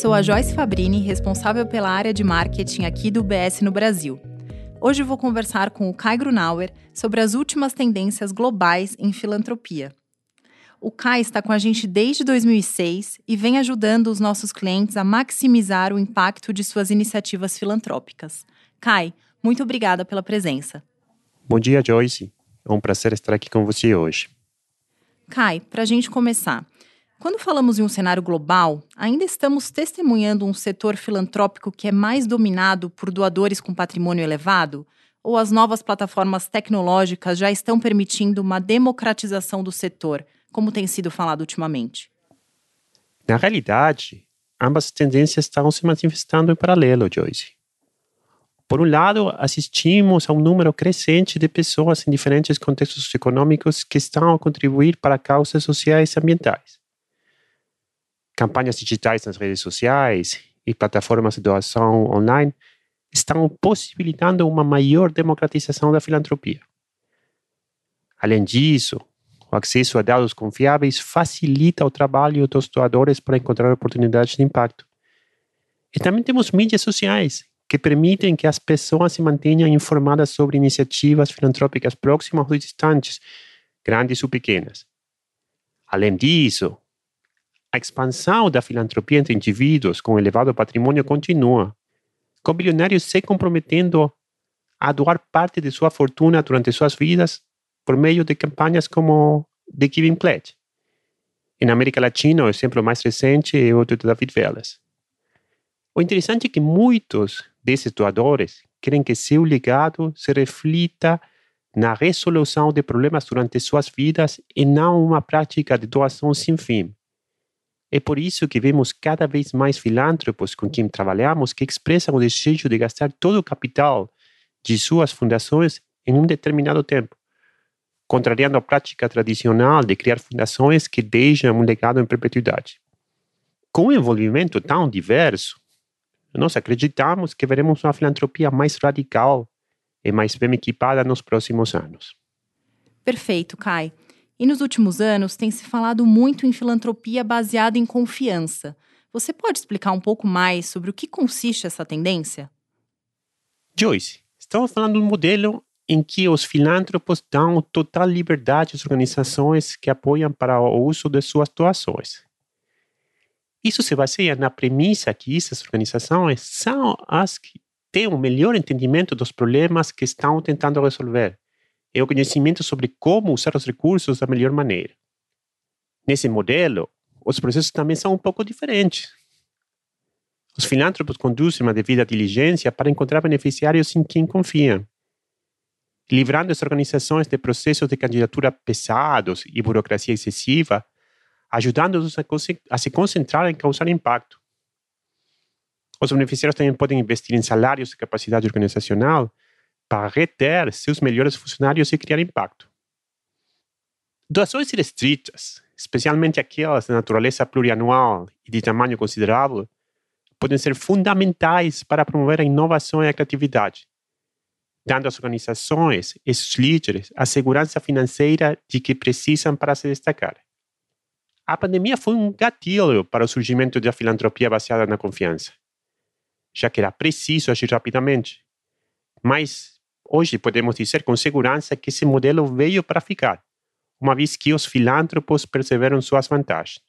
Sou a Joyce Fabrini, responsável pela área de marketing aqui do BS no Brasil. Hoje vou conversar com o Kai Grunauer sobre as últimas tendências globais em filantropia. O Kai está com a gente desde 2006 e vem ajudando os nossos clientes a maximizar o impacto de suas iniciativas filantrópicas. Kai, muito obrigada pela presença. Bom dia, Joyce. É um prazer estar aqui com você hoje. Kai, para a gente começar, quando falamos em um cenário global, ainda estamos testemunhando um setor filantrópico que é mais dominado por doadores com patrimônio elevado? Ou as novas plataformas tecnológicas já estão permitindo uma democratização do setor, como tem sido falado ultimamente? Na realidade, ambas tendências estão se manifestando em paralelo, Joyce. Por um lado, assistimos a um número crescente de pessoas em diferentes contextos econômicos que estão a contribuir para causas sociais e ambientais campanhas digitais nas redes sociais e plataformas de doação online estão possibilitando uma maior democratização da filantropia. Além disso, o acesso a dados confiáveis facilita o trabalho dos doadores para encontrar oportunidades de impacto. E também temos mídias sociais, que permitem que as pessoas se mantenham informadas sobre iniciativas filantrópicas próximas ou distantes, grandes ou pequenas. Além disso, a expansão da filantropia entre indivíduos com elevado patrimônio continua, com bilionários se comprometendo a doar parte de sua fortuna durante suas vidas por meio de campanhas como The Giving Pledge. Na América Latina, o exemplo mais recente é o de David Velas. O interessante é que muitos desses doadores querem que seu legado se reflita na resolução de problemas durante suas vidas e não uma prática de doação sem fim. É por isso que vemos cada vez mais filântropos com quem trabalhamos que expressam o desejo de gastar todo o capital de suas fundações em um determinado tempo, contrariando a prática tradicional de criar fundações que deixam um legado em perpetuidade. Com um envolvimento tão diverso, nós acreditamos que veremos uma filantropia mais radical e mais bem equipada nos próximos anos. Perfeito, Kai. E nos últimos anos tem se falado muito em filantropia baseada em confiança. Você pode explicar um pouco mais sobre o que consiste essa tendência? Joyce, estamos falando de um modelo em que os filântropos dão total liberdade às organizações que apoiam para o uso de suas doações. Isso se baseia na premissa que essas organizações são as que têm o um melhor entendimento dos problemas que estão tentando resolver é o conhecimento sobre como usar os recursos da melhor maneira. Nesse modelo, os processos também são um pouco diferentes. Os filântropos conduzem uma devida diligência para encontrar beneficiários em quem confiam, livrando as organizações de processos de candidatura pesados e burocracia excessiva, ajudando-os a, a se concentrar em causar impacto. Os beneficiários também podem investir em salários e capacidade organizacional para reter seus melhores funcionários e criar impacto. Doações restritas, especialmente aquelas de natureza plurianual e de tamanho considerável, podem ser fundamentais para promover a inovação e a criatividade, dando às organizações e seus líderes a segurança financeira de que precisam para se destacar. A pandemia foi um gatilho para o surgimento da filantropia baseada na confiança, já que era preciso agir rapidamente. Mas Hoje podemos dizer com segurança que esse modelo veio para ficar, uma vez que os filântropos perceberam suas vantagens.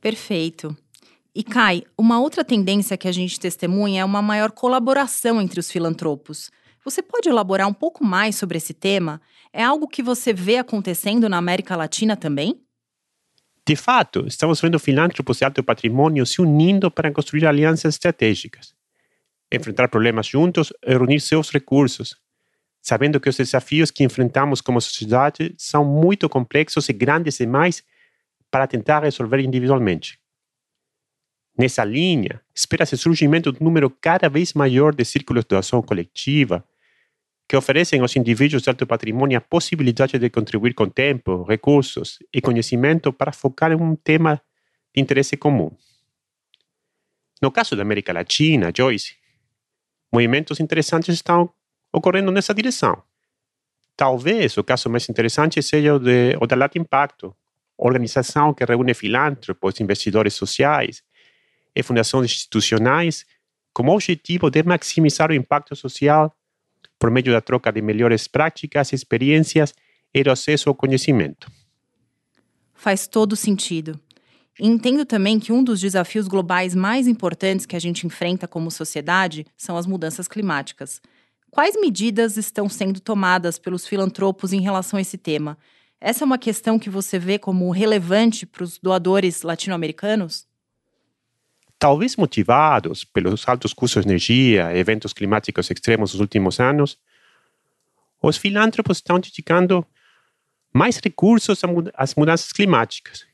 Perfeito. E Kai, uma outra tendência que a gente testemunha é uma maior colaboração entre os filantropos. Você pode elaborar um pouco mais sobre esse tema? É algo que você vê acontecendo na América Latina também? De fato, estamos vendo filântropos de alto patrimônio se unindo para construir alianças estratégicas enfrentar problemas juntos e reunir seus recursos, sabendo que os desafios que enfrentamos como sociedade são muito complexos e grandes demais para tentar resolver individualmente. Nessa linha, espera-se o surgimento de um número cada vez maior de círculos de ação coletiva que oferecem aos indivíduos de alto patrimônio a possibilidade de contribuir com tempo, recursos e conhecimento para focar em um tema de interesse comum. No caso da América Latina, Joyce, movimentos interessantes estão ocorrendo nessa direção. Talvez o caso mais interessante seja o, de, o da Latin Impacto, organização que reúne filântropos, investidores sociais e fundações institucionais com o objetivo de maximizar o impacto social por meio da troca de melhores práticas, experiências e do acesso ao conhecimento. Faz todo sentido. Entendo também que um dos desafios globais mais importantes que a gente enfrenta como sociedade são as mudanças climáticas. Quais medidas estão sendo tomadas pelos filantropos em relação a esse tema? Essa é uma questão que você vê como relevante para os doadores latino-americanos? Talvez motivados pelos altos custos de energia eventos climáticos extremos dos últimos anos, os filântropos estão dedicando mais recursos às mudanças climáticas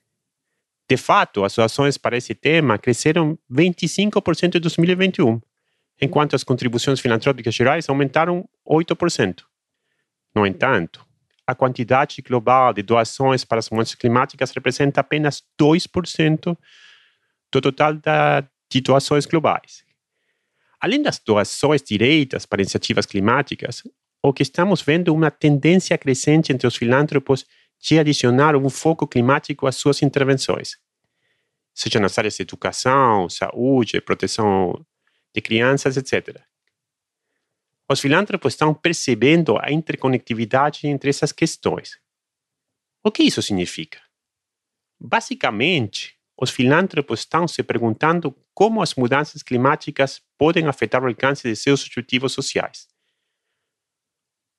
de fato, as doações para esse tema cresceram 25% em 2021, enquanto as contribuições filantrópicas gerais aumentaram 8%. No entanto, a quantidade global de doações para as mudanças climáticas representa apenas 2% do total da, de doações globais. Além das doações diretas para iniciativas climáticas, o que estamos vendo é uma tendência crescente entre os filântropos de adicionar um foco climático às suas intervenções, seja nas áreas de educação, saúde, proteção de crianças, etc. Os filântropos estão percebendo a interconectividade entre essas questões. O que isso significa? Basicamente, os filântropos estão se perguntando como as mudanças climáticas podem afetar o alcance de seus objetivos sociais.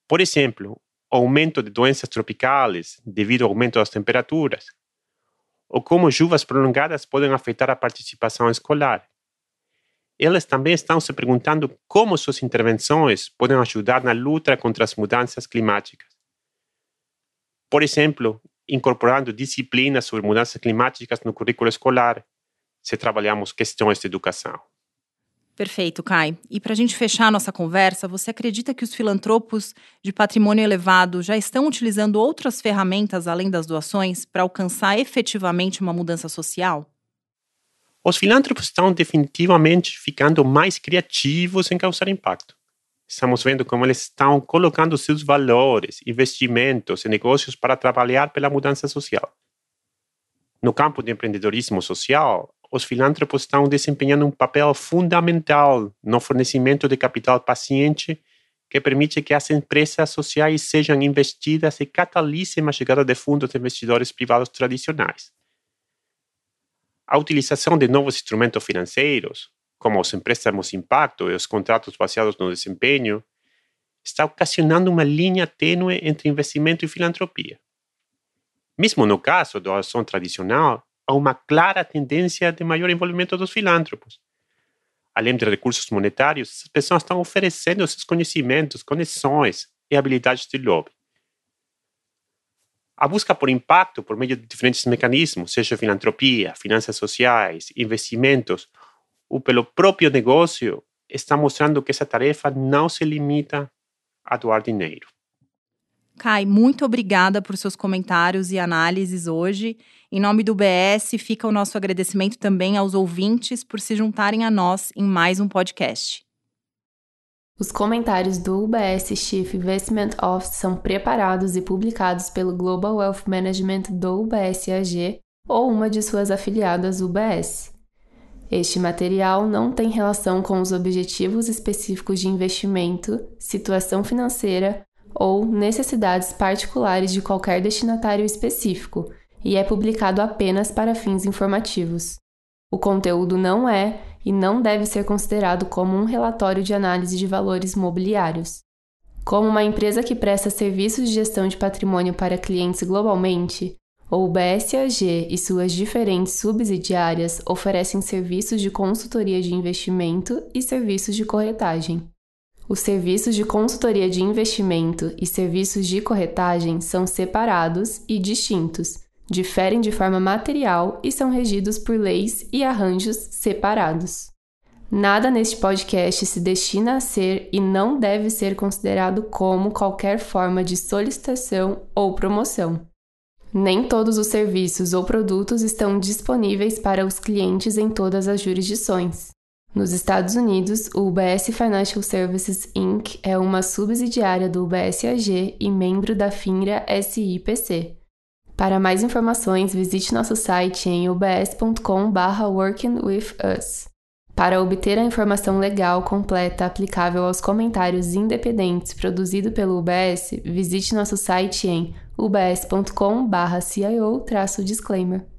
Por exemplo, aumento de doenças tropicais devido ao aumento das temperaturas, ou como chuvas prolongadas podem afetar a participação escolar. Elas também estão se perguntando como suas intervenções podem ajudar na luta contra as mudanças climáticas. Por exemplo, incorporando disciplinas sobre mudanças climáticas no currículo escolar, se trabalhamos questões de educação. Perfeito, Kai. E para a gente fechar nossa conversa, você acredita que os filantropos de patrimônio elevado já estão utilizando outras ferramentas além das doações para alcançar efetivamente uma mudança social? Os filântropos estão definitivamente ficando mais criativos em causar impacto. Estamos vendo como eles estão colocando seus valores, investimentos e negócios para trabalhar pela mudança social. No campo de empreendedorismo social, os filântropos estão desempenhando um papel fundamental no fornecimento de capital paciente que permite que as empresas sociais sejam investidas e catalisem a chegada de fundos de investidores privados tradicionais. A utilização de novos instrumentos financeiros, como os empréstimos impacto e os contratos baseados no desempenho, está ocasionando uma linha tênue entre investimento e filantropia. Mesmo no caso da doação tradicional, há uma clara tendência de maior envolvimento dos filântropos. Além de recursos monetários, as pessoas estão oferecendo seus conhecimentos, conexões e habilidades de lobby. A busca por impacto por meio de diferentes mecanismos, seja filantropia, finanças sociais, investimentos ou pelo próprio negócio, está mostrando que essa tarefa não se limita a doar dinheiro. Kai, muito obrigada por seus comentários e análises hoje. Em nome do BS, fica o nosso agradecimento também aos ouvintes por se juntarem a nós em mais um podcast. Os comentários do UBS Chief Investment Office são preparados e publicados pelo Global Wealth Management do UBS AG ou uma de suas afiliadas UBS. Este material não tem relação com os objetivos específicos de investimento, situação financeira ou necessidades particulares de qualquer destinatário específico e é publicado apenas para fins informativos. O conteúdo não é e não deve ser considerado como um relatório de análise de valores mobiliários. Como uma empresa que presta serviços de gestão de patrimônio para clientes globalmente, o BSAG e suas diferentes subsidiárias oferecem serviços de consultoria de investimento e serviços de corretagem. Os serviços de consultoria de investimento e serviços de corretagem são separados e distintos, diferem de forma material e são regidos por leis e arranjos separados. Nada neste podcast se destina a ser e não deve ser considerado como qualquer forma de solicitação ou promoção. Nem todos os serviços ou produtos estão disponíveis para os clientes em todas as jurisdições. Nos Estados Unidos, o UBS Financial Services Inc. é uma subsidiária do UBS AG e membro da FINRA SIPC. Para mais informações, visite nosso site em ubs.com/workingwithus. Para obter a informação legal completa aplicável aos comentários independentes produzido pelo UBS, visite nosso site em ubs.com/cio-disclaimer.